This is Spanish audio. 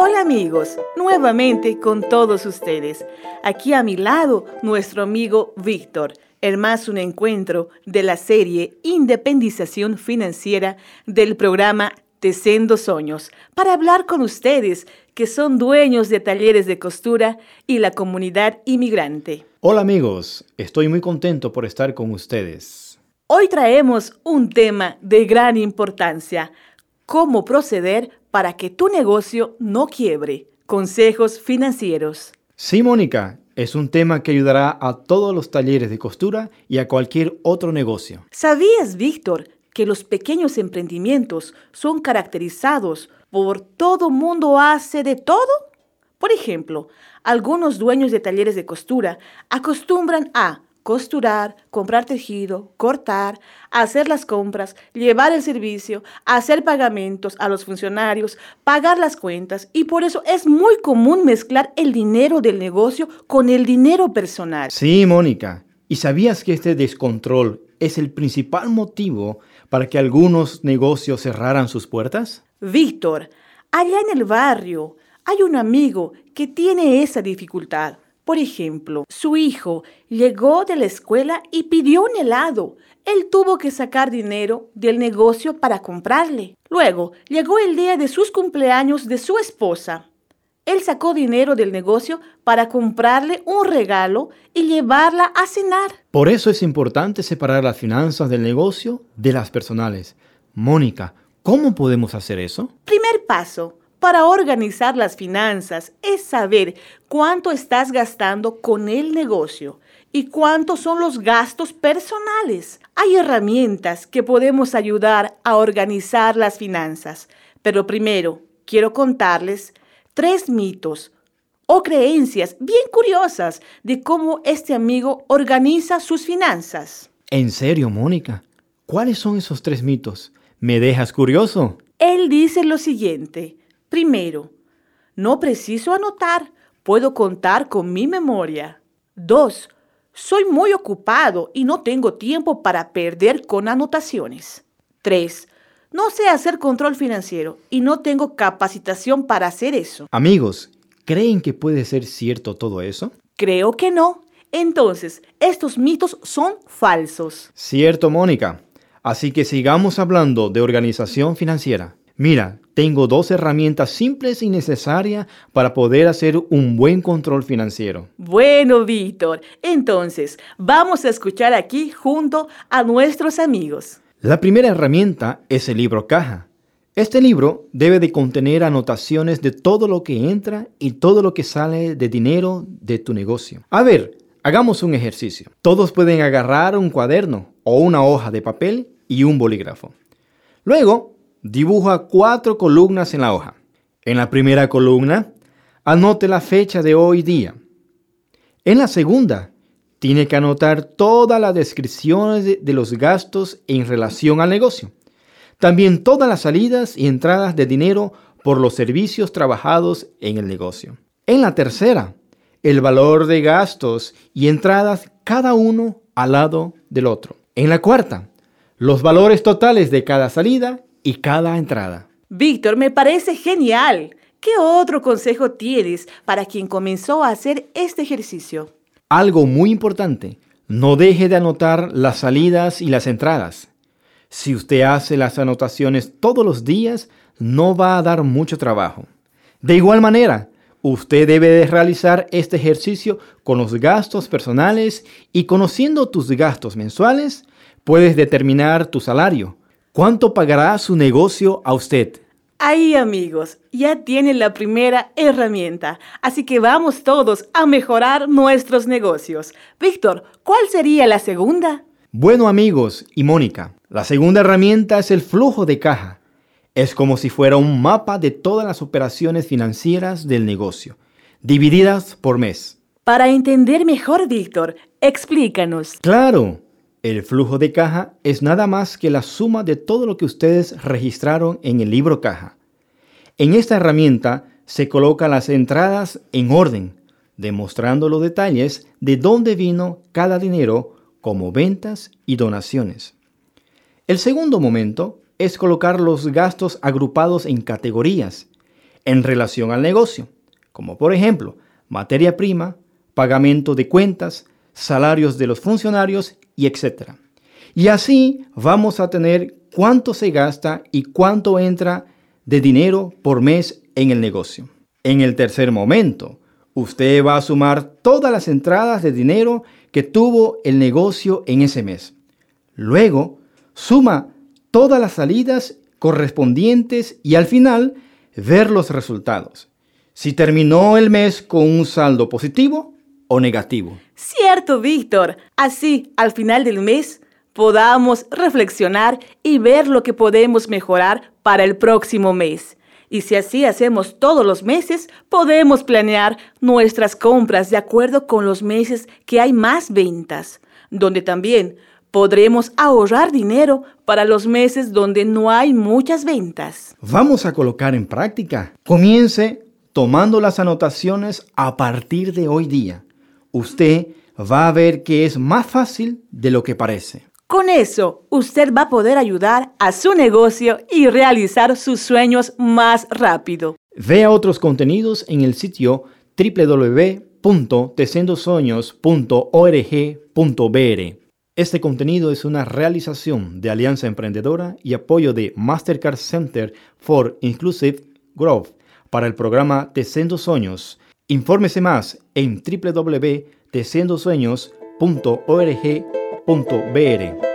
Hola amigos, nuevamente con todos ustedes. Aquí a mi lado nuestro amigo Víctor, el más un encuentro de la serie Independización Financiera del programa Tecendo Sueños, para hablar con ustedes que son dueños de talleres de costura y la comunidad inmigrante. Hola amigos, estoy muy contento por estar con ustedes. Hoy traemos un tema de gran importancia, cómo proceder para que tu negocio no quiebre. Consejos financieros. Sí, Mónica, es un tema que ayudará a todos los talleres de costura y a cualquier otro negocio. ¿Sabías, Víctor, que los pequeños emprendimientos son caracterizados por todo mundo hace de todo? Por ejemplo, algunos dueños de talleres de costura acostumbran a costurar, comprar tejido, cortar, hacer las compras, llevar el servicio, hacer pagamentos a los funcionarios, pagar las cuentas y por eso es muy común mezclar el dinero del negocio con el dinero personal. Sí, Mónica. ¿Y sabías que este descontrol es el principal motivo para que algunos negocios cerraran sus puertas? Víctor, allá en el barrio hay un amigo que tiene esa dificultad. Por ejemplo, su hijo llegó de la escuela y pidió un helado. Él tuvo que sacar dinero del negocio para comprarle. Luego llegó el día de sus cumpleaños de su esposa. Él sacó dinero del negocio para comprarle un regalo y llevarla a cenar. Por eso es importante separar las finanzas del negocio de las personales. Mónica, ¿cómo podemos hacer eso? Primer paso, para organizar las finanzas es saber cuánto estás gastando con el negocio y cuántos son los gastos personales. Hay herramientas que podemos ayudar a organizar las finanzas, pero primero quiero contarles tres mitos o creencias bien curiosas de cómo este amigo organiza sus finanzas. ¿En serio, Mónica? ¿Cuáles son esos tres mitos? ¿Me dejas curioso? Él dice lo siguiente. Primero, no preciso anotar, puedo contar con mi memoria. Dos, soy muy ocupado y no tengo tiempo para perder con anotaciones. Tres, no sé hacer control financiero y no tengo capacitación para hacer eso. Amigos, ¿creen que puede ser cierto todo eso? Creo que no. Entonces, estos mitos son falsos. Cierto, Mónica. Así que sigamos hablando de organización financiera. Mira, tengo dos herramientas simples y necesarias para poder hacer un buen control financiero. Bueno, Víctor, entonces vamos a escuchar aquí junto a nuestros amigos. La primera herramienta es el libro caja. Este libro debe de contener anotaciones de todo lo que entra y todo lo que sale de dinero de tu negocio. A ver, hagamos un ejercicio. Todos pueden agarrar un cuaderno o una hoja de papel y un bolígrafo. Luego, dibuja cuatro columnas en la hoja. En la primera columna, anote la fecha de hoy día. En la segunda, tiene que anotar todas las descripciones de, los gastos en relación al negocio. También todas las salidas y entradas de dinero por los servicios trabajados en el negocio. En la tercera, el valor de gastos y entradas cada uno al lado del otro. En la cuarta, los valores totales de cada salida y cada entrada. Víctor, me parece genial. ¿Qué otro consejo tienes para quien comenzó a hacer este ejercicio? Algo muy importante, no deje de anotar las salidas y las entradas. Si usted hace las anotaciones todos los días, no va a dar mucho trabajo. De igual manera, usted debe de realizar este ejercicio con los gastos personales y conociendo tus gastos mensuales, puedes determinar tu salario, ¿Cuánto pagará su negocio a usted? Ahí amigos, ya tienen la primera herramienta, así que vamos todos a mejorar nuestros negocios. Víctor, ¿cuál sería la segunda? Bueno amigos y Mónica, la segunda herramienta es el flujo de caja. Es como si fuera un mapa de todas las operaciones financieras del negocio, divididas por mes. Para entender mejor, Víctor, explícanos. Claro. El flujo de caja es nada más que la suma de todo lo que ustedes registraron en el libro caja. En esta herramienta se colocan las entradas en orden, demostrando los detalles de dónde vino cada dinero como ventas y donaciones. El segundo momento es colocar los gastos agrupados en categorías. en relación al negocio, como por ejemplo materia prima, pagamento de cuentas, salarios de los funcionarios y etc. Y así vamos a tener cuánto se gasta y cuánto entra de dinero por mes en el negocio. En el tercer momento, usted va a sumar todas las entradas de dinero que tuvo el negocio en ese mes. Luego, suma todas las salidas correspondientes y al final ver los resultados. Si terminó el mes con un saldo positivo o negativo. Cierto, Víctor. Así, al final del mes, podamos reflexionar y ver lo que podemos mejorar para el próximo mes. Y si así hacemos todos los meses, podemos planear nuestras compras de acuerdo con los meses que hay más ventas, donde también podremos ahorrar dinero para los meses donde no hay muchas ventas. Vamos a colocar en práctica. Comience tomando las anotaciones a partir de hoy día. Usted va a ver que es más fácil de lo que parece. Con eso, usted va a poder ayudar a su negocio y realizar sus sueños más rápido. Vea otros contenidos en el sitio www.tesendosueños.org.br. Este contenido es una realización de Alianza Emprendedora y apoyo de Mastercard Center for Inclusive Growth para el programa Tecendo Sueños. Infórmese más en www.tesendosueños.org.br.